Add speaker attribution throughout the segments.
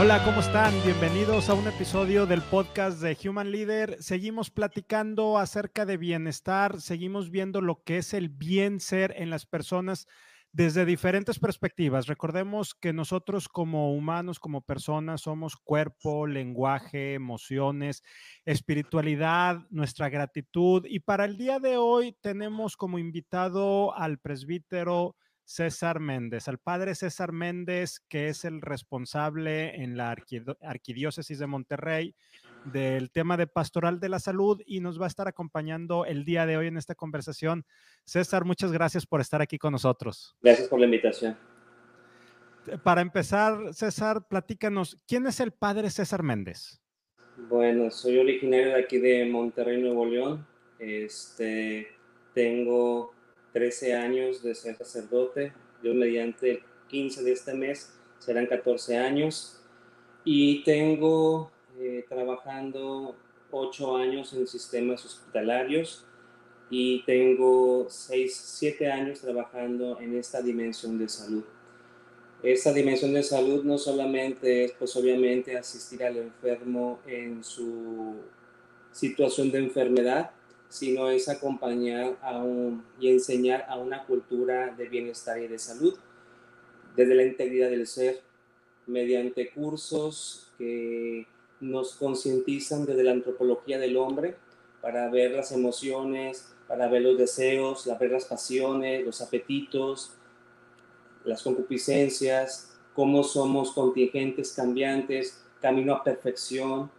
Speaker 1: Hola, ¿cómo están? Bienvenidos a un episodio del podcast de Human Leader. Seguimos platicando acerca de bienestar, seguimos viendo lo que es el bien ser en las personas desde diferentes perspectivas. Recordemos que nosotros como humanos, como personas, somos cuerpo, lenguaje, emociones, espiritualidad, nuestra gratitud. Y para el día de hoy tenemos como invitado al presbítero César Méndez, al padre César Méndez, que es el responsable en la Arquidiócesis de Monterrey del tema de pastoral de la salud y nos va a estar acompañando el día de hoy en esta conversación. César, muchas gracias por estar aquí con nosotros.
Speaker 2: Gracias por la invitación.
Speaker 1: Para empezar, César, platícanos, ¿quién es el padre César Méndez?
Speaker 2: Bueno, soy originario de aquí de Monterrey, Nuevo León. Este, tengo 13 años de ser sacerdote. Yo mediante el 15 de este mes serán 14 años. Y tengo eh, trabajando 8 años en sistemas hospitalarios y tengo 6, 7 años trabajando en esta dimensión de salud. Esta dimensión de salud no solamente es, pues obviamente, asistir al enfermo en su situación de enfermedad, sino es acompañar a un, y enseñar a una cultura de bienestar y de salud desde la integridad del ser, mediante cursos que nos concientizan desde la antropología del hombre para ver las emociones, para ver los deseos, para ver las pasiones, los apetitos, las concupiscencias, cómo somos contingentes, cambiantes, camino a perfección,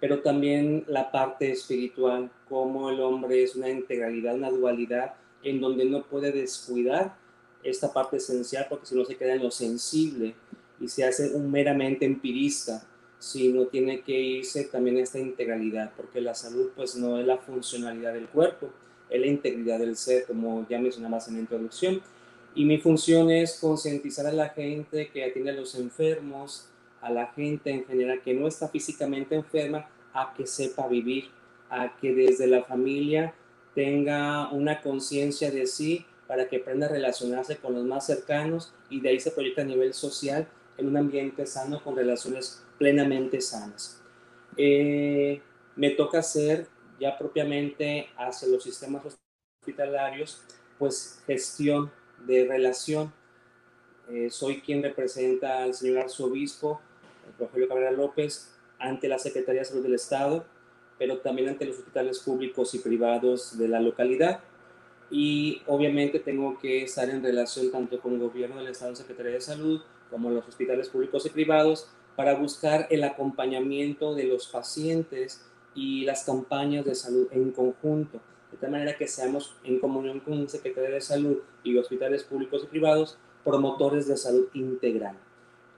Speaker 2: pero también la parte espiritual, cómo el hombre es una integralidad, una dualidad, en donde no puede descuidar esta parte esencial porque si no se queda en lo sensible y se hace un meramente empirista, sino tiene que irse también a esta integralidad, porque la salud pues no es la funcionalidad del cuerpo, es la integridad del ser, como ya mencionabas en la introducción. Y mi función es concientizar a la gente que atiende a los enfermos, a la gente en general que no está físicamente enferma a que sepa vivir, a que desde la familia tenga una conciencia de sí para que aprenda a relacionarse con los más cercanos y de ahí se proyecta a nivel social en un ambiente sano con relaciones plenamente sanas. Eh, me toca hacer ya propiamente hacia los sistemas hospitalarios, pues gestión de relación. Eh, soy quien representa al señor arzobispo Rogelio Cabrera López ante la Secretaría de Salud del Estado, pero también ante los hospitales públicos y privados de la localidad. Y obviamente tengo que estar en relación tanto con el gobierno del Estado, Secretaría de Salud, como los hospitales públicos y privados, para buscar el acompañamiento de los pacientes y las campañas de salud en conjunto, de tal manera que seamos en comunión con Secretaría de Salud y hospitales públicos y privados promotores de salud integral.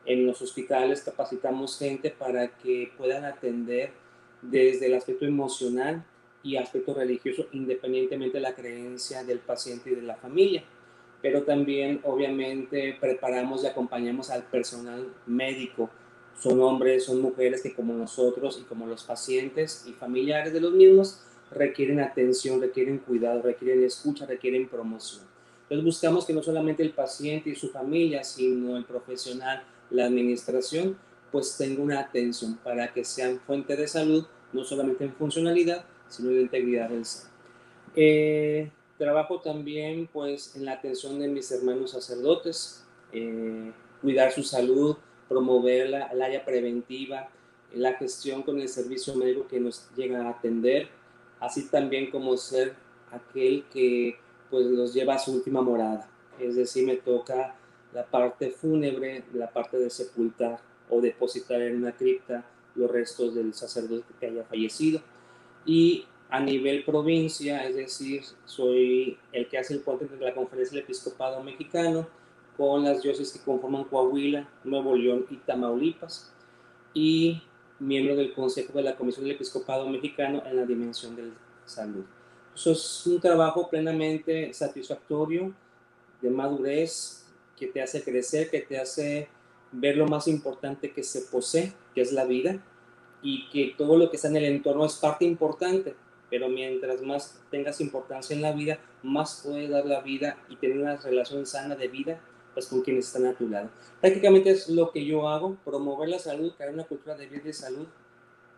Speaker 2: En los hospitales capacitamos gente para que puedan atender desde el aspecto emocional y aspecto religioso, independientemente de la creencia del paciente y de la familia. Pero también, obviamente, preparamos y acompañamos al personal médico. Son hombres, son mujeres que como nosotros y como los pacientes y familiares de los mismos requieren atención, requieren cuidado, requieren escucha, requieren promoción. Entonces buscamos que no solamente el paciente y su familia, sino el profesional la administración pues tenga una atención para que sean fuente de salud, no solamente en funcionalidad, sino en integridad del ser. Eh, trabajo también pues en la atención de mis hermanos sacerdotes, eh, cuidar su salud, promover la, área preventiva, la gestión con el servicio médico que nos llega a atender, así también como ser aquel que pues los lleva a su última morada. Es decir, me toca la parte fúnebre, la parte de sepultar o depositar en una cripta los restos del sacerdote que haya fallecido. Y a nivel provincia, es decir, soy el que hace el puente entre la Conferencia del Episcopado Mexicano con las diócesis que conforman Coahuila, Nuevo León y Tamaulipas, y miembro del Consejo de la Comisión del Episcopado Mexicano en la dimensión de salud. Eso es un trabajo plenamente satisfactorio, de madurez, que te hace crecer, que te hace ver lo más importante que se posee, que es la vida, y que todo lo que está en el entorno es parte importante, pero mientras más tengas importancia en la vida, más puedes dar la vida y tener una relación sana de vida pues con quienes están a tu lado. Prácticamente es lo que yo hago, promover la salud, crear una cultura de vida de salud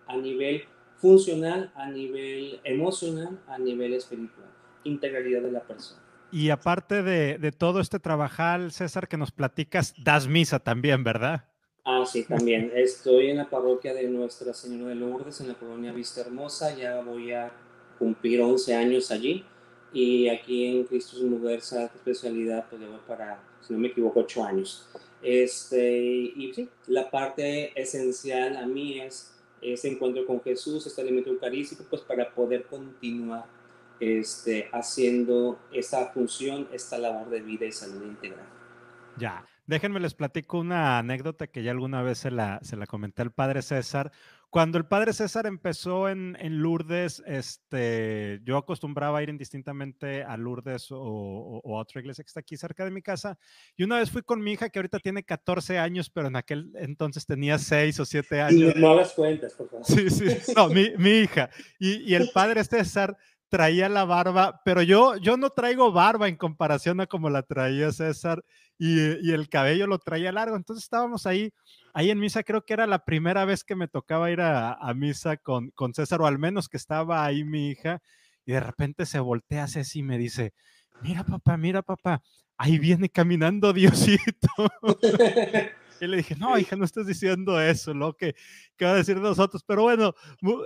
Speaker 2: a nivel funcional, a nivel emocional, a nivel espiritual, integralidad de la persona.
Speaker 1: Y aparte de, de todo este trabajar, César, que nos platicas, das misa también, ¿verdad?
Speaker 2: Ah, sí, también. Estoy en la parroquia de Nuestra Señora de Lourdes, en la colonia Vista Hermosa. Ya voy a cumplir 11 años allí. Y aquí en Cristo Universa, especialidad, pues llevo para, si no me equivoco, 8 años. Este, y sí, la parte esencial a mí es ese encuentro con Jesús, este alimento eucarístico, pues para poder continuar este, haciendo esta función, esta labor de vida y salud integral.
Speaker 1: Ya, déjenme les platico una anécdota que ya alguna vez se la, se la comenté al padre César. Cuando el padre César empezó en, en Lourdes, este, yo acostumbraba a ir indistintamente a Lourdes o, a otra iglesia que está aquí cerca de mi casa. Y una vez fui con mi hija, que ahorita tiene 14 años, pero en aquel entonces tenía 6 o 7 años.
Speaker 2: Y no las cuentas, por favor.
Speaker 1: Sí, sí, no, mi, mi hija. Y, y el padre César traía la barba, pero yo, yo no traigo barba en comparación a como la traía César y, el cabello lo traía largo. Entonces estábamos ahí, ahí en misa, creo que era la primera vez que me tocaba ir a, misa con, con César, o al menos que estaba ahí mi hija, y de repente se voltea Ceci y me dice, mira papá, mira papá, ahí viene caminando Diosito. Y le dije, no, hija, no estás diciendo eso, lo que, que va a decir nosotros. Pero bueno,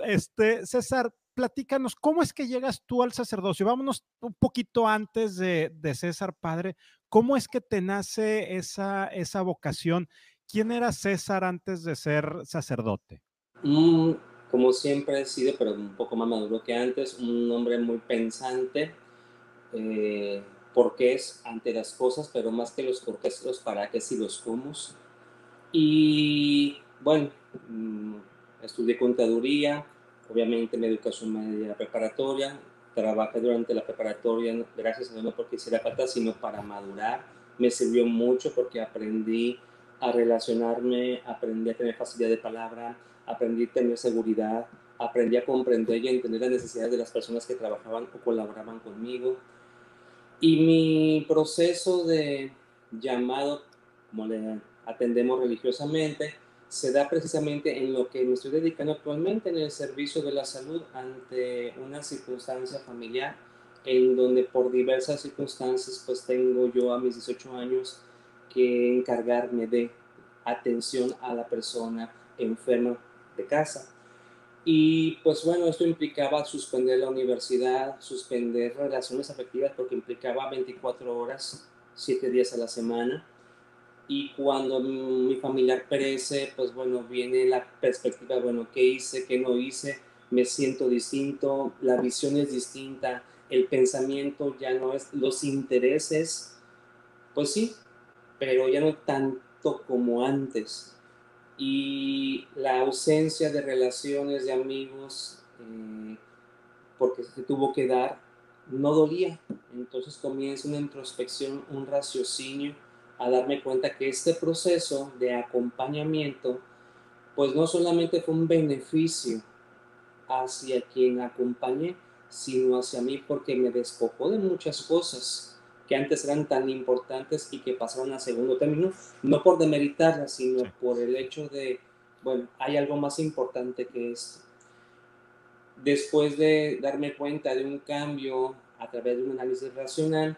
Speaker 1: este, César, platícanos, ¿cómo es que llegas tú al sacerdocio? Vámonos un poquito antes de, de César, padre. ¿Cómo es que te nace esa, esa vocación? ¿Quién era César antes de ser sacerdote?
Speaker 2: Mm, como siempre he sido, pero un poco más maduro que antes, un hombre muy pensante, eh, porque es ante las cosas, pero más que los porqués, los para qué y los cómo. Y bueno, mm, estudié contaduría, obviamente mi educación media preparatoria, trabajé durante la preparatoria, gracias a Dios no porque hiciera falta, sino para madurar. Me sirvió mucho porque aprendí a relacionarme, aprendí a tener facilidad de palabra, aprendí a tener seguridad, aprendí a comprender y entender las necesidades de las personas que trabajaban o colaboraban conmigo. Y mi proceso de llamado, como le atendemos religiosamente, se da precisamente en lo que me estoy dedicando actualmente, en el servicio de la salud ante una circunstancia familiar en donde por diversas circunstancias pues tengo yo a mis 18 años que encargarme de atención a la persona enferma de casa. Y pues bueno, esto implicaba suspender la universidad, suspender relaciones afectivas porque implicaba 24 horas, 7 días a la semana y cuando mi familiar perece, pues bueno, viene la perspectiva, bueno, ¿qué hice? ¿Qué no hice? Me siento distinto, la visión es distinta, el pensamiento ya no es, los intereses, pues sí, pero ya no tanto como antes. Y la ausencia de relaciones de amigos, eh, porque se tuvo que dar, no dolía. Entonces comienza una introspección, un raciocinio a darme cuenta que este proceso de acompañamiento, pues no solamente fue un beneficio hacia quien acompañé, sino hacia mí porque me despojó de muchas cosas que antes eran tan importantes y que pasaron a segundo término, no por demeritarlas, sino por el hecho de, bueno, hay algo más importante que esto. Después de darme cuenta de un cambio a través de un análisis racional,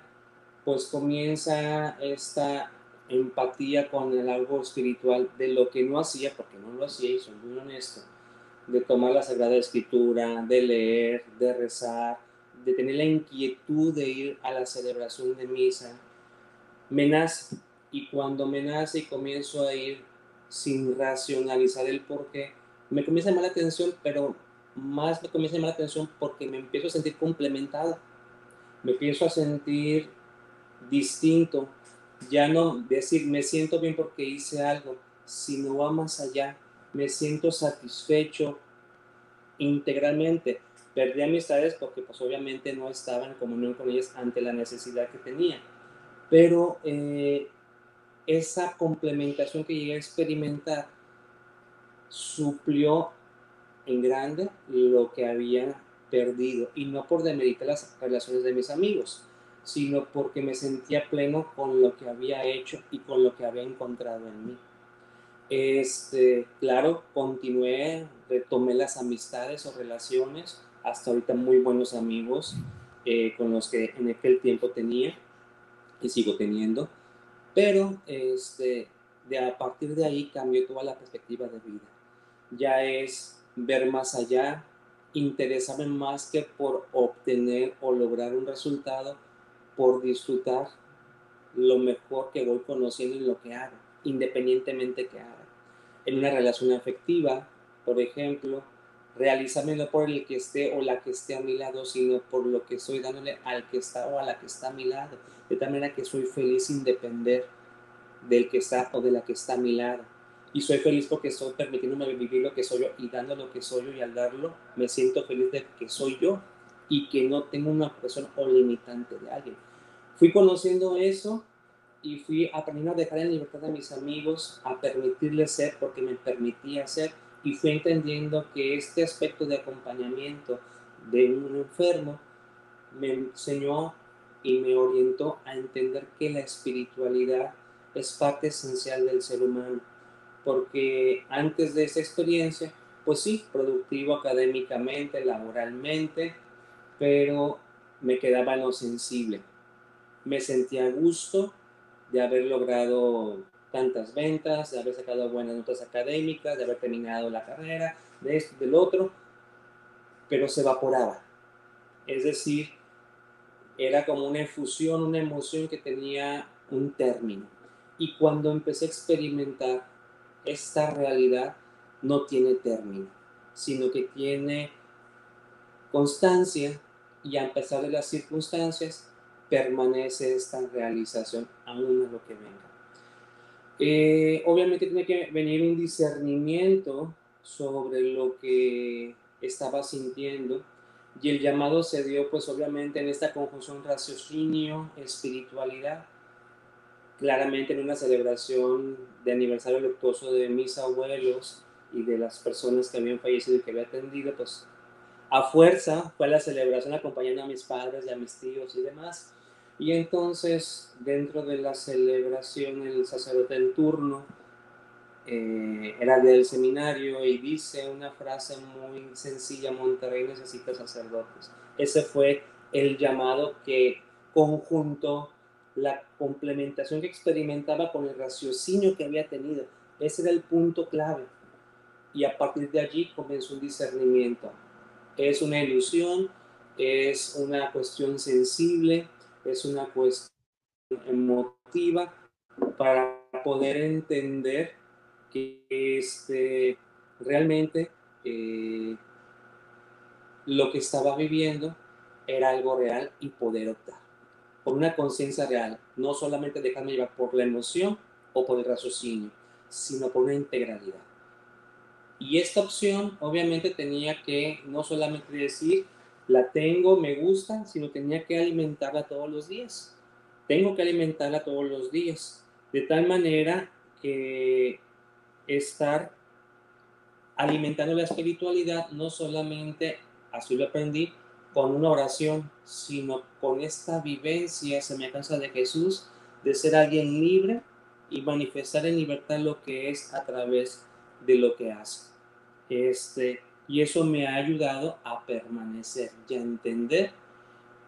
Speaker 2: pues comienza esta empatía con el algo espiritual de lo que no hacía, porque no lo hacía y soy muy honesto, de tomar la Sagrada Escritura, de leer, de rezar, de tener la inquietud de ir a la celebración de misa, me nace. Y cuando me nace y comienzo a ir sin racionalizar el porqué, me comienza a llamar la atención, pero más me comienza a llamar la atención porque me empiezo a sentir complementado, me empiezo a sentir distinto. Ya no decir me siento bien porque hice algo, sino va más allá. Me siento satisfecho integralmente. Perdí amistades porque pues obviamente no estaba en comunión con ellas ante la necesidad que tenía. Pero eh, esa complementación que llegué a experimentar suplió en grande lo que había perdido y no por demeritar las relaciones de mis amigos sino porque me sentía pleno con lo que había hecho y con lo que había encontrado en mí. Este, claro, continué, retomé las amistades o relaciones, hasta ahorita muy buenos amigos eh, con los que en aquel tiempo tenía y sigo teniendo, pero este, de a partir de ahí cambió toda la perspectiva de vida. Ya es ver más allá, interesarme más que por obtener o lograr un resultado, por disfrutar lo mejor que voy conociendo en lo que hago, independientemente que haga. En una relación afectiva, por ejemplo, realizarme no por el que esté o la que esté a mi lado, sino por lo que estoy dándole al que está o a la que está a mi lado. De tal manera que soy feliz sin depender del que está o de la que está a mi lado y soy feliz porque estoy permitiéndome vivir lo que soy yo y dando lo que soy yo y al darlo me siento feliz de que soy yo y que no tengo una persona o limitante de alguien. Fui conociendo eso y fui aprendiendo a dejar en libertad a mis amigos, a permitirles ser porque me permitía ser y fui entendiendo que este aspecto de acompañamiento de un enfermo me enseñó y me orientó a entender que la espiritualidad es parte esencial del ser humano porque antes de esa experiencia, pues sí, productivo académicamente, laboralmente, pero me quedaba en lo sensible. Me sentía a gusto de haber logrado tantas ventas, de haber sacado buenas notas académicas, de haber terminado la carrera, de esto, del otro, pero se evaporaba. Es decir, era como una efusión, una emoción que tenía un término. Y cuando empecé a experimentar esta realidad no tiene término, sino que tiene constancia y a pesar de las circunstancias permanece esta realización aún a lo que venga. Eh, obviamente tiene que venir un discernimiento sobre lo que estaba sintiendo y el llamado se dio pues obviamente en esta conjunción raciocinio, espiritualidad claramente en una celebración de aniversario luctuoso de mis abuelos y de las personas que habían fallecido y que había atendido, pues a fuerza fue la celebración acompañando a mis padres y a mis tíos y demás. Y entonces, dentro de la celebración, el sacerdote en turno eh, era del seminario y dice una frase muy sencilla, Monterrey necesita sacerdotes. Ese fue el llamado que conjunto la complementación que experimentaba con el raciocinio que había tenido. Ese era el punto clave. Y a partir de allí comenzó un discernimiento. Es una ilusión, es una cuestión sensible, es una cuestión emotiva para poder entender que este, realmente eh, lo que estaba viviendo era algo real y poder optar con una conciencia real, no solamente dejarme llevar por la emoción o por el raciocinio, sino por una integralidad. Y esta opción obviamente tenía que no solamente decir, la tengo, me gusta, sino tenía que alimentarla todos los días. Tengo que alimentarla todos los días, de tal manera que estar alimentando la espiritualidad no solamente, así lo aprendí, con una oración, sino con esta vivencia semejanza de Jesús, de ser alguien libre y manifestar en libertad lo que es a través de lo que hace. Este, y eso me ha ayudado a permanecer y a entender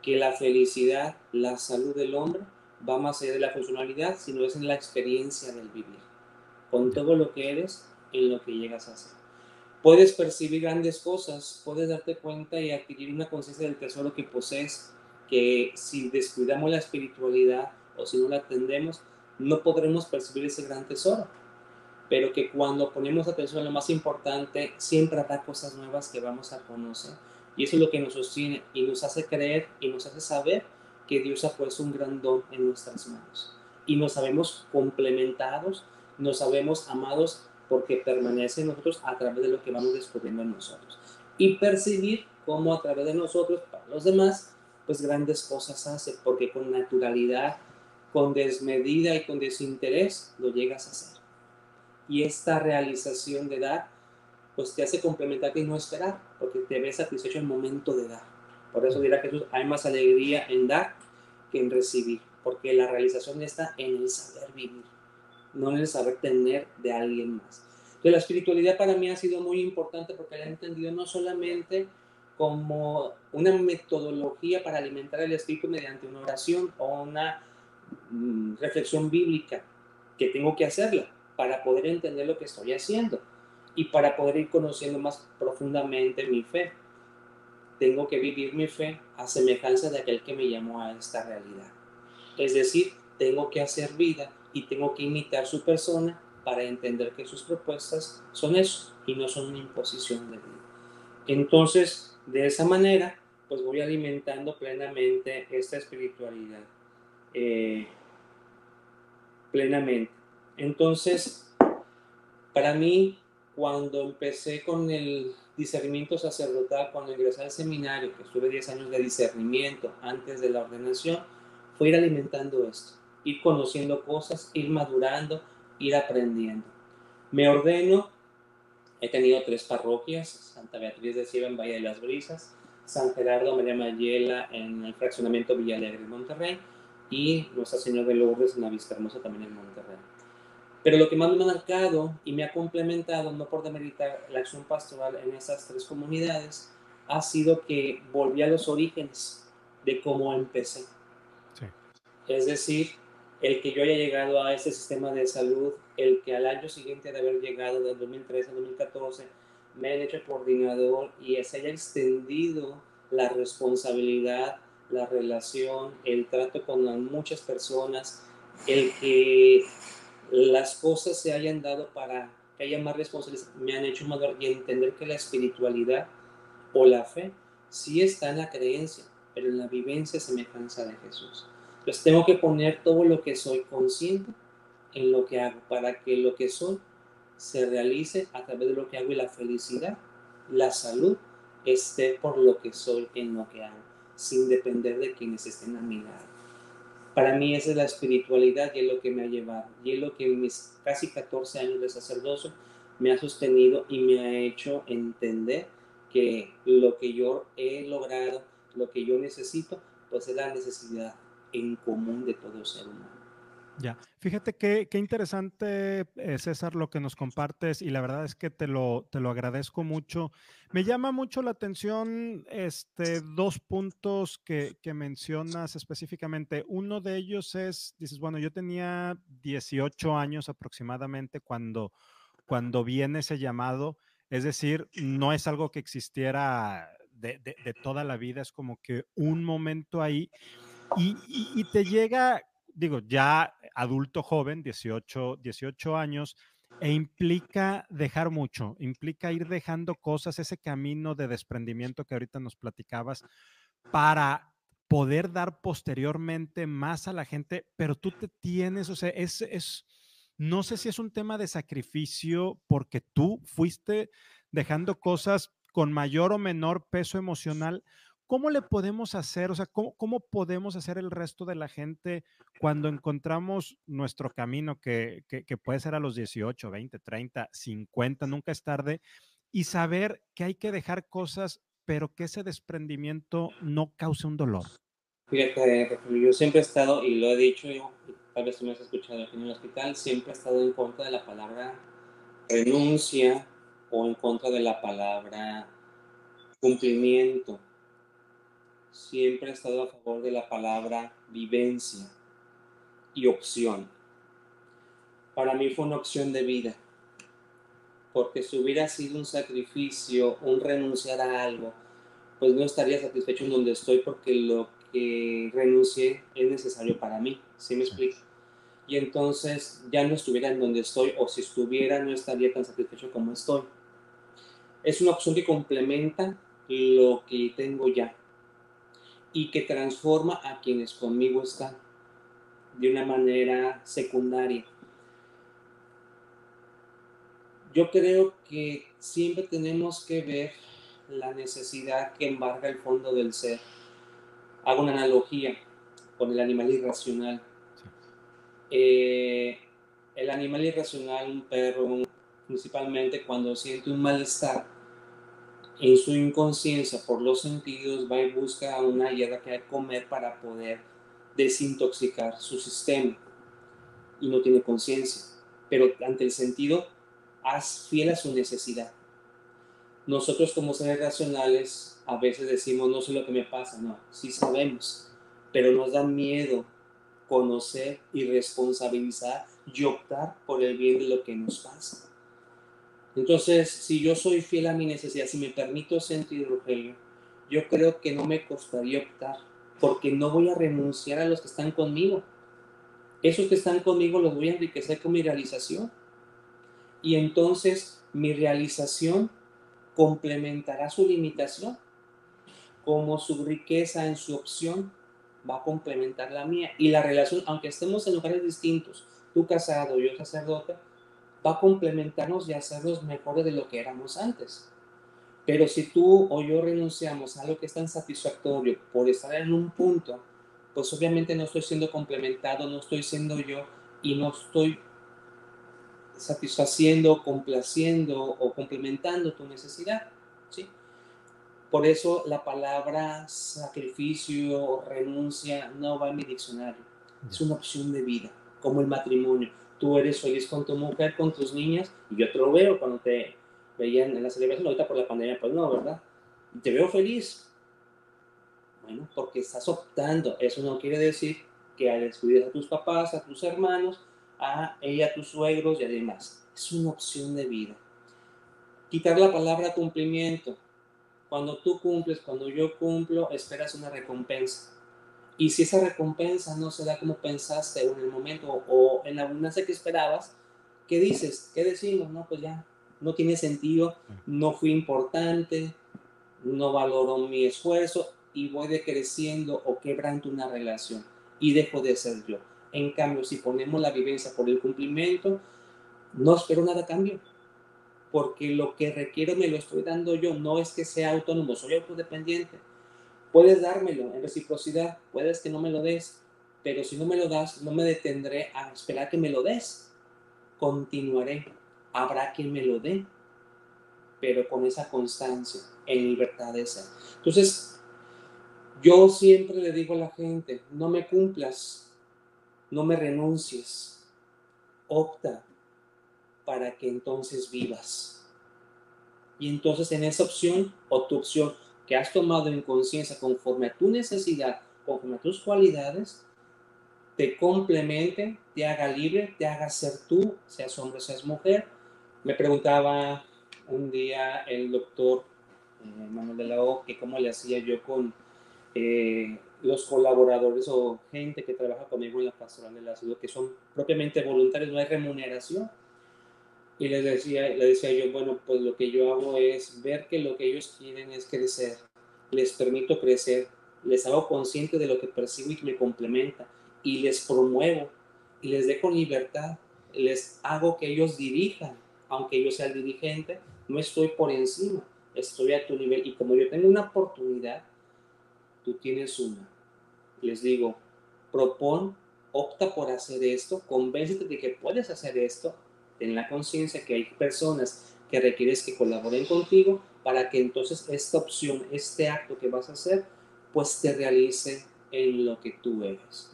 Speaker 2: que la felicidad, la salud del hombre va más allá de la funcionalidad, sino es en la experiencia del vivir, con todo lo que eres, en lo que llegas a ser puedes percibir grandes cosas, puedes darte cuenta y adquirir una conciencia del tesoro que posees, que si descuidamos la espiritualidad o si no la atendemos, no podremos percibir ese gran tesoro. Pero que cuando ponemos atención a lo más importante, siempre habrá cosas nuevas que vamos a conocer. Y eso es lo que nos sostiene y nos hace creer y nos hace saber que Dios ha puesto un gran don en nuestras manos. Y nos sabemos complementados, nos sabemos amados porque permanece en nosotros a través de lo que vamos descubriendo en nosotros. Y percibir cómo a través de nosotros, para los demás, pues grandes cosas hace, porque con naturalidad, con desmedida y con desinterés lo llegas a hacer. Y esta realización de dar, pues te hace complementar y no esperar, porque te ves satisfecho el momento de dar. Por eso dirá Jesús, hay más alegría en dar que en recibir, porque la realización está en el saber vivir, no en el saber tener de alguien más. Entonces, la espiritualidad para mí ha sido muy importante porque la he entendido no solamente como una metodología para alimentar el espíritu mediante una oración o una mm, reflexión bíblica, que tengo que hacerla para poder entender lo que estoy haciendo y para poder ir conociendo más profundamente mi fe. Tengo que vivir mi fe a semejanza de aquel que me llamó a esta realidad. Es decir, tengo que hacer vida y tengo que imitar su persona para entender que sus propuestas son eso y no son una imposición de vida. Entonces, de esa manera, pues voy alimentando plenamente esta espiritualidad. Eh, plenamente. Entonces, para mí, cuando empecé con el discernimiento sacerdotal, cuando ingresé al seminario, que estuve 10 años de discernimiento antes de la ordenación, fue ir alimentando esto, ir conociendo cosas, ir madurando, ir aprendiendo. Me ordeno, he tenido tres parroquias, Santa Beatriz de Ciba en Valle de las Brisas, San Gerardo María Mayela en el fraccionamiento Villalegre en Monterrey y Nuestra Señora de Lourdes en la Vista Hermosa también en Monterrey. Pero lo que más me ha marcado y me ha complementado, no por demeritar la acción pastoral en esas tres comunidades, ha sido que volví a los orígenes de cómo empecé. Es decir, el que yo haya llegado a este sistema de salud, el que al año siguiente de haber llegado, del 2013 a 2014, me han hecho coordinador y se haya extendido la responsabilidad, la relación, el trato con muchas personas, el que las cosas se hayan dado para que haya más responsabilidad, me han hecho madurar y entender que la espiritualidad o la fe sí está en la creencia, pero en la vivencia semejanza de Jesús. Entonces tengo que poner todo lo que soy consciente en lo que hago para que lo que soy se realice a través de lo que hago y la felicidad, la salud esté por lo que soy en lo que hago, sin depender de quienes estén a mi lado. Para mí esa es la espiritualidad y es lo que me ha llevado y es lo que en mis casi 14 años de sacerdocio me ha sostenido y me ha hecho entender que lo que yo he logrado, lo que yo necesito, pues es la necesidad en común de todo ser humano.
Speaker 1: Ya, fíjate qué, qué interesante, eh, César, lo que nos compartes y la verdad es que te lo, te lo agradezco mucho. Me llama mucho la atención este, dos puntos que, que mencionas específicamente. Uno de ellos es, dices, bueno, yo tenía 18 años aproximadamente cuando, cuando viene ese llamado, es decir, no es algo que existiera de, de, de toda la vida, es como que un momento ahí. Y, y, y, te llega digo, ya adulto joven, 18, 18 años, e implica dejar mucho, implica ir dejando cosas, ese camino de desprendimiento que ahorita nos platicabas, para poder dar posteriormente más a la gente, pero tú te tienes, o sea, es, es, no sé si es un tema de sacrificio porque tú fuiste dejando cosas con mayor o menor peso emocional ¿Cómo le podemos hacer, o sea, cómo, cómo, podemos hacer el resto de la gente cuando encontramos nuestro camino, que, que, que, puede ser a los 18, 20, 30, 50, nunca es tarde, y saber que hay que dejar cosas, pero que ese desprendimiento no cause un dolor?
Speaker 2: Fíjate, yo siempre he estado, y lo he dicho, yo, tal vez tú me has escuchado aquí en el hospital, siempre he estado en contra de la palabra renuncia o en contra de la palabra cumplimiento siempre he estado a favor de la palabra vivencia y opción. Para mí fue una opción de vida, porque si hubiera sido un sacrificio, un renunciar a algo, pues no estaría satisfecho en donde estoy porque lo que renuncié es necesario para mí, ¿sí me explico? Y entonces ya no estuviera en donde estoy, o si estuviera no estaría tan satisfecho como estoy. Es una opción que complementa lo que tengo ya y que transforma a quienes conmigo están de una manera secundaria. Yo creo que siempre tenemos que ver la necesidad que embarga el fondo del ser. Hago una analogía con el animal irracional. Eh, el animal irracional, un perro, principalmente cuando siente un malestar, en su inconsciencia por los sentidos va y busca una hierba que comer para poder desintoxicar su sistema y no tiene conciencia. Pero ante el sentido, haz fiel a su necesidad. Nosotros como seres racionales a veces decimos, no sé lo que me pasa, no, sí sabemos, pero nos da miedo conocer y responsabilizar y optar por el bien de lo que nos pasa. Entonces, si yo soy fiel a mi necesidad, si me permito sentir, Rogelio, yo creo que no me costaría optar, porque no voy a renunciar a los que están conmigo. Esos que están conmigo los voy a enriquecer con mi realización. Y entonces mi realización complementará su limitación, como su riqueza en su opción va a complementar la mía. Y la relación, aunque estemos en lugares distintos, tú casado, yo sacerdote, va a complementarnos y hacernos mejores de lo que éramos antes. Pero si tú o yo renunciamos a algo que es tan satisfactorio por estar en un punto, pues obviamente no estoy siendo complementado, no estoy siendo yo y no estoy satisfaciendo, complaciendo o complementando tu necesidad. ¿sí? Por eso la palabra sacrificio o renuncia no va en mi diccionario. Es una opción de vida, como el matrimonio. Tú eres feliz con tu mujer, con tus niñas, y yo te lo veo cuando te veían en la celebración, ahorita por la pandemia, pues no, ¿verdad? Y te veo feliz. Bueno, porque estás optando. Eso no quiere decir que al descuidar a tus papás, a tus hermanos, a ella, a tus suegros y además. Es una opción de vida. Quitar la palabra cumplimiento. Cuando tú cumples, cuando yo cumplo, esperas una recompensa. Y si esa recompensa no se da como pensaste en el momento o en la abundancia que esperabas, ¿qué dices? ¿Qué decimos? No, pues ya, no tiene sentido, no fui importante, no valoro mi esfuerzo y voy decreciendo o quebrando una relación y dejo de ser yo. En cambio, si ponemos la vivencia por el cumplimiento, no espero nada a cambio, porque lo que requiero me lo estoy dando yo, no es que sea autónomo, soy autodependiente. Puedes dármelo en reciprocidad, puedes que no me lo des, pero si no me lo das, no me detendré a esperar que me lo des. Continuaré habrá quien me lo dé, pero con esa constancia, en libertad ser. Entonces, yo siempre le digo a la gente, no me cumplas, no me renuncies, opta para que entonces vivas. Y entonces en esa opción o tu opción que has tomado en conciencia conforme a tu necesidad, conforme a tus cualidades, te complemente, te haga libre, te haga ser tú, seas hombre, seas mujer, me preguntaba un día el doctor eh, Manuel de la O que cómo le hacía yo con eh, los colaboradores o gente que trabaja conmigo en la pastoral de la ciudad, que son propiamente voluntarios, no hay remuneración. Y les decía, le decía yo, bueno, pues lo que yo hago es ver que lo que ellos quieren es crecer, les permito crecer, les hago consciente de lo que percibo y que me complementa, y les promuevo, y les dejo libertad, les hago que ellos dirijan aunque yo sea el dirigente, no estoy por encima, estoy a tu nivel. Y como yo tengo una oportunidad, tú tienes una. Les digo, propon, opta por hacer esto, convéncete de que puedes hacer esto, ten la conciencia que hay personas que requieres que colaboren contigo para que entonces esta opción, este acto que vas a hacer, pues te realice en lo que tú eres.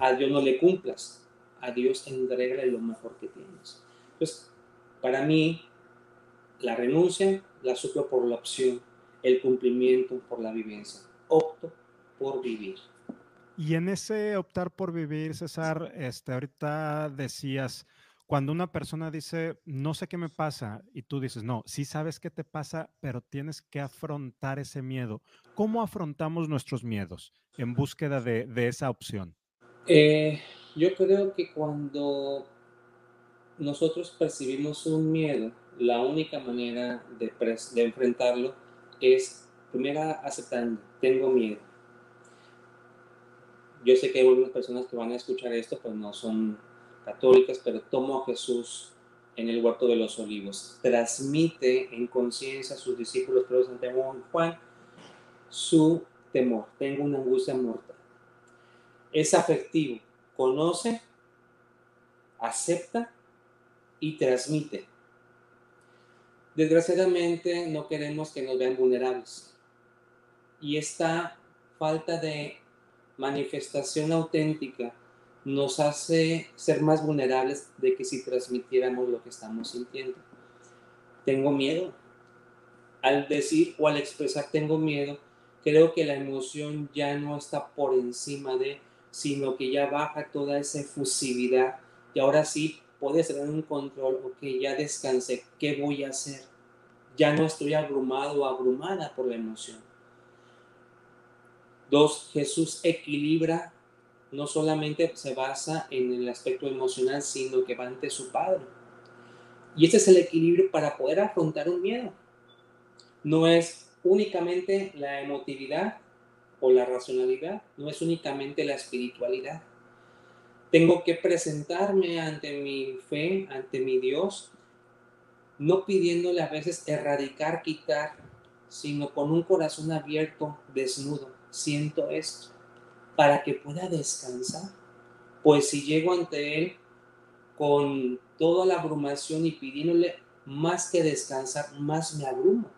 Speaker 2: A Dios no le cumplas, a Dios entrega lo mejor que tienes. Entonces, para mí, la renuncia la sufro por la opción, el cumplimiento por la vivencia. Opto por vivir.
Speaker 1: Y en ese optar por vivir, César, este, ahorita decías, cuando una persona dice, no sé qué me pasa, y tú dices, no, sí sabes qué te pasa, pero tienes que afrontar ese miedo. ¿Cómo afrontamos nuestros miedos en búsqueda de, esa opción?
Speaker 2: Eh, yo creo que cuando nosotros percibimos un miedo, la única manera de, enfrentarlo es, primero, aceptando, tengo miedo. Yo sé que hay algunas personas que van a escuchar esto, pues no son católicas, pero tomo a Jesús en el huerto de los olivos. Transmite en conciencia a sus discípulos, Pedro, Santiago y Juan, su temor. Tengo una angustia mortal. Es afectivo. Conoce, acepta y transmite. Desgraciadamente no queremos que nos vean vulnerables. Y esta falta de manifestación auténtica nos hace ser más vulnerables de que si transmitiéramos lo que estamos sintiendo. Tengo miedo. Al decir o al expresar tengo miedo, creo que la emoción ya no está por encima de, sino que ya baja toda esa efusividad y ahora sí puedes tener un control, ok, ya descansé, ¿qué voy a hacer? Ya no estoy abrumado o abrumada por la emoción. Dos, Jesús equilibra no solamente se basa en el aspecto emocional, sino que va ante su Padre. Y ese es el equilibrio para poder afrontar un miedo. No es únicamente la emotividad o la racionalidad, no es únicamente la espiritualidad. Tengo que presentarme ante mi fe, ante mi Dios, no pidiéndole a veces erradicar, quitar, sino con un corazón abierto, desnudo. Siento esto para que pueda descansar. Pues si llego ante Él con toda la abrumación y pidiéndole más que descansar, más me abrumo.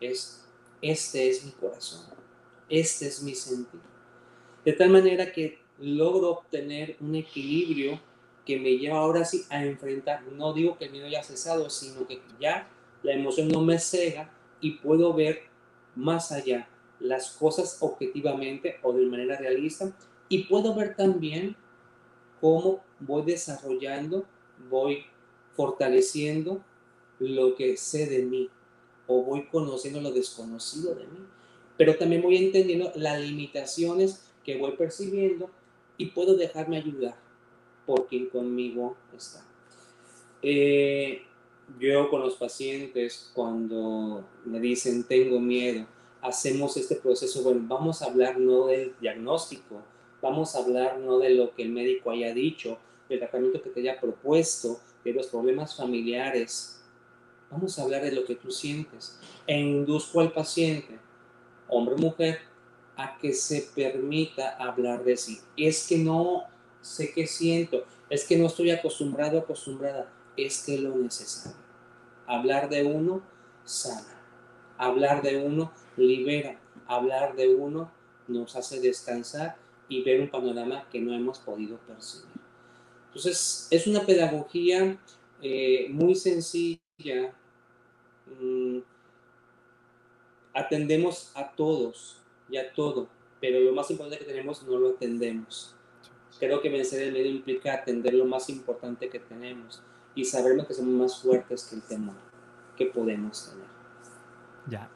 Speaker 2: Es, este es mi corazón, este es mi sentido. De tal manera que logro obtener un equilibrio que me lleva ahora sí a enfrentar, no digo que el miedo haya cesado, sino que ya la emoción no me cega y puedo ver más allá las cosas objetivamente o de manera realista y puedo ver también cómo voy desarrollando, voy fortaleciendo lo que sé de mí o voy conociendo lo desconocido de mí. Pero también voy entendiendo las limitaciones que voy percibiendo y puedo dejarme ayudar por quien conmigo está. Eh, yo con los pacientes cuando me dicen tengo miedo, hacemos este proceso, bueno, vamos a hablar no del diagnóstico, vamos a hablar no de lo que el médico haya dicho, del tratamiento que te haya propuesto, de los problemas familiares. Vamos a hablar de lo que tú sientes. E induzco al paciente, hombre o mujer, a que se permita hablar de sí. Es que no sé qué siento, es que no estoy acostumbrado, acostumbrada, es que lo necesario. Hablar de uno sana. Hablar de uno libera. Hablar de uno nos hace descansar y ver un panorama que no hemos podido percibir. Entonces, es una pedagogía eh, muy sencilla. Mm, atendemos a todos y a todo, pero lo más importante que tenemos no lo atendemos. Creo que vencer el miedo implica atender lo más importante que tenemos y sabernos que somos más fuertes que el temor que podemos tener.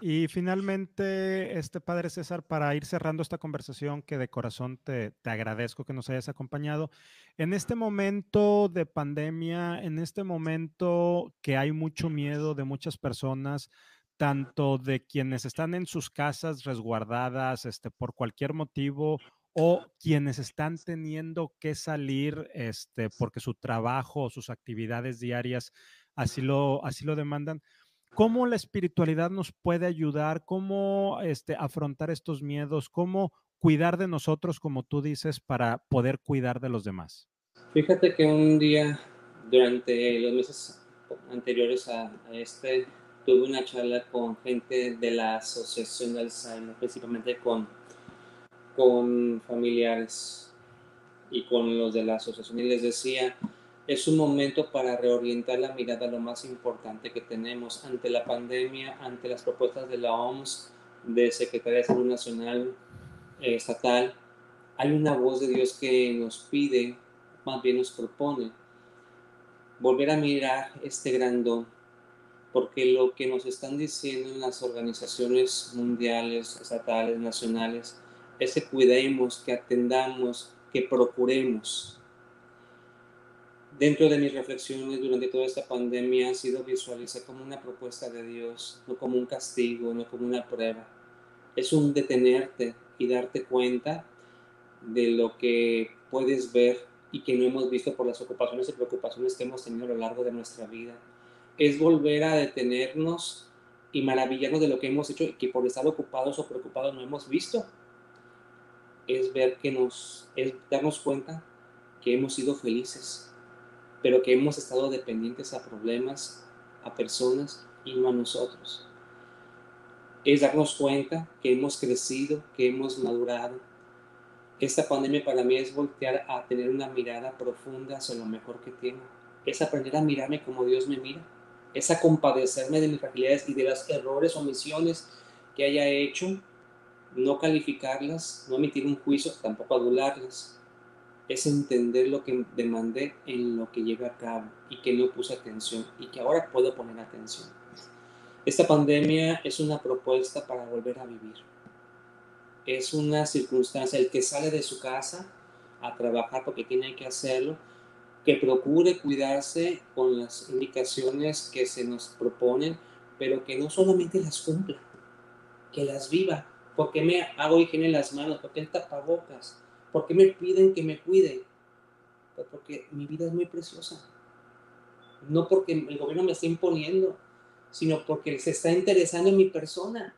Speaker 1: Y finalmente, este Padre César, para ir cerrando esta conversación, que de corazón te, te, agradezco que nos hayas acompañado, en este momento de pandemia, en este momento que hay mucho miedo de muchas personas, tanto de quienes están en sus casas resguardadas este, por cualquier motivo o quienes están teniendo que salir este, porque su trabajo o sus actividades diarias así lo, así lo demandan cómo la espiritualidad nos puede ayudar, cómo este, afrontar estos miedos, cómo cuidar de nosotros, como tú dices, para poder cuidar de los demás.
Speaker 2: Fíjate que un día, durante los meses anteriores a, este, tuve una charla con gente de la Asociación de Alzheimer, principalmente con, con familiares y con los de la asociación, y les decía, es un momento para reorientar la mirada a lo más importante que tenemos ante la pandemia, ante las propuestas de la OMS, de Secretaría de Salud Nacional, eh, Estatal. Hay una voz de Dios que nos pide, más bien nos propone, volver a mirar este gran don, porque lo que nos están diciendo en las organizaciones mundiales, estatales, nacionales, es que cuidemos, que atendamos, que procuremos dentro de mis reflexiones durante toda esta pandemia ha sido visualizar como una propuesta de Dios, no como un castigo, no como una prueba. Es un detenerte y darte cuenta de lo que puedes ver y que no hemos visto por las ocupaciones y preocupaciones que hemos tenido a lo largo de nuestra vida. Es volver a detenernos y maravillarnos de lo que hemos hecho y que por estar ocupados o preocupados no hemos visto. Es ver que nos, es darnos cuenta que hemos sido felices, pero que hemos estado dependientes a problemas, a personas y no a nosotros. Es darnos cuenta que hemos crecido, que hemos madurado. Esta pandemia para mí es voltear a tener una mirada profunda hacia lo mejor que tengo. Es aprender a mirarme como Dios me mira. Es a compadecerme de mis fragilidades y de los errores, o omisiones que haya hecho. No calificarlas, no emitir un juicio, tampoco adularlas. Es entender lo que demandé en lo que llega a cabo y que no puse atención y que ahora puedo poner atención. Esta pandemia es una propuesta para volver a vivir es una circunstancia, el que sale de su casa a trabajar porque tiene que hacerlo, que procure cuidarse con las indicaciones que se nos proponen, pero que no solamente las cumpla, que las viva. porque me hago higiene en las manos? porque el tapabocas? Porque me piden que me cuide? Pues porque mi vida es muy preciosa. No porque el gobierno me esté imponiendo, sino porque se está interesando en mi persona.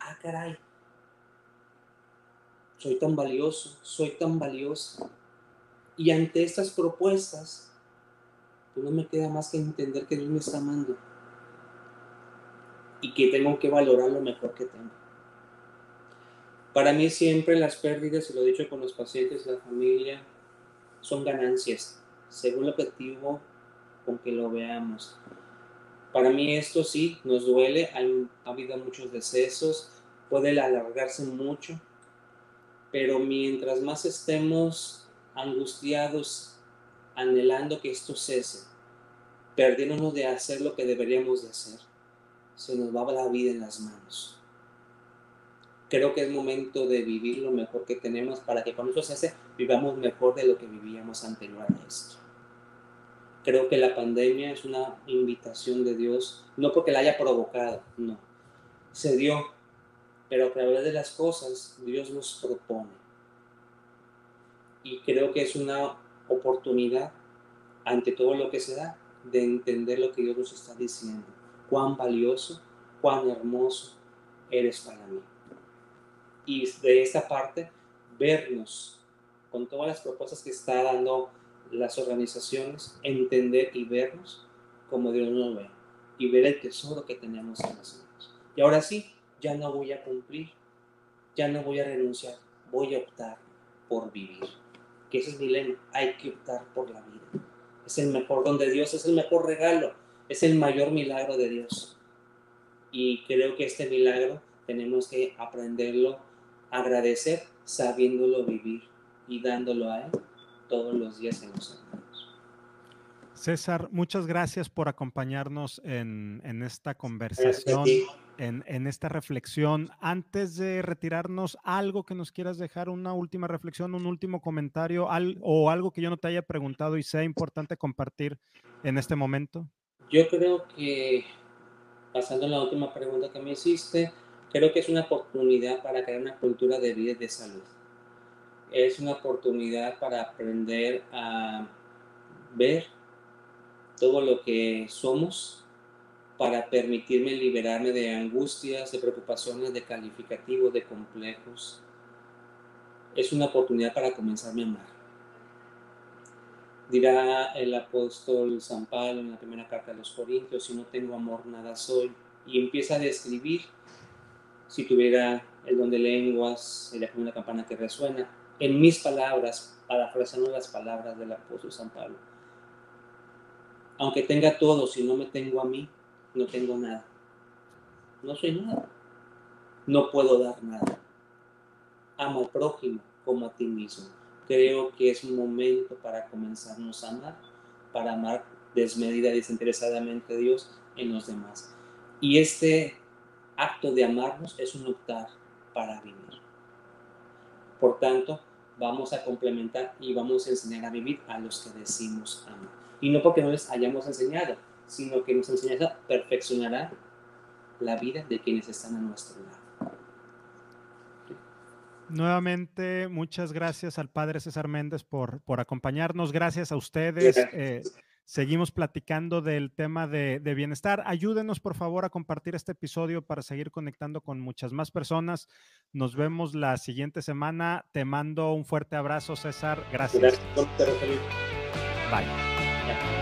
Speaker 2: Ah, caray soy tan valioso, soy tan valiosa. Y ante estas propuestas, pues no me queda más que entender que Dios me está amando y que tengo que valorar lo mejor que tengo. Para mí siempre las pérdidas, y lo he dicho con los pacientes, la familia, son ganancias, según el objetivo con que lo veamos. Para mí esto sí nos duele, ha habido muchos decesos, puede alargarse mucho, pero mientras más estemos angustiados, anhelando que esto cese, perdiéndonos de hacer lo que deberíamos de hacer, se nos va la vida en las manos. Creo que es momento de vivir lo mejor que tenemos para que cuando eso cese vivamos mejor de lo que vivíamos anterior a esto. Creo que la pandemia es una invitación de Dios, no porque la haya provocado, no. Se dio pero a través de las cosas Dios nos propone. Y creo que es una oportunidad ante todo lo que se da de entender lo que Dios nos está diciendo. Cuán valioso, cuán hermoso eres para mí. Y de esta parte, vernos con todas las propuestas que está dando las organizaciones, entender y vernos como Dios nos ve y ver el tesoro que tenemos en las manos. Y ahora sí, ya no voy a cumplir, ya no voy a renunciar, voy a optar por vivir. Que ese es mi lema, hay que optar por la vida. Es el mejor don de Dios, es el mejor regalo, es el mayor milagro de Dios. Y creo que este milagro tenemos que aprenderlo, agradecer, sabiéndolo vivir y dándolo a Él todos los días en los años.
Speaker 1: César, muchas gracias por acompañarnos en, en esta conversación en, esta reflexión. Antes de retirarnos, algo que nos quieras dejar, una última reflexión, un último comentario o algo que yo no te haya preguntado y sea importante compartir en este momento.
Speaker 2: Yo creo que, pasando a la última pregunta que me hiciste, creo que es una oportunidad para crear una cultura de vida y de salud. Es una oportunidad para aprender a ver todo lo que somos para permitirme liberarme de angustias, de preocupaciones, de calificativos, de complejos. Es una oportunidad para comenzarme a amar. Dirá el apóstol San Pablo en la primera carta de los Corintios, si no tengo amor, nada soy. Y empieza a describir, si tuviera el don de lenguas, la una campana que resuena, en mis palabras, parafraseando las palabras del apóstol San Pablo. Aunque tenga todo, si no me tengo a mí, no tengo nada. No soy nada. No puedo dar nada. Amo al prójimo como a ti mismo. Creo que es un momento para comenzarnos a amar, para amar desmedida y desinteresadamente a Dios en los demás. Y este acto de amarnos es un optar para vivir. Por tanto, vamos a complementar y vamos a enseñar a vivir a los que decimos amar. Y no porque no les hayamos enseñado, sino que nos enseñará, perfeccionará la vida de quienes están a nuestro lado.
Speaker 1: Nuevamente, muchas gracias al Padre César Méndez por, por acompañarnos. Gracias a ustedes. Eh, seguimos platicando del tema de, de, bienestar. Ayúdenos, por favor, a compartir este episodio para seguir conectando con muchas más personas. Nos vemos la siguiente semana. Te mando un fuerte abrazo, César. Gracias.
Speaker 2: Gracias.
Speaker 1: Bye.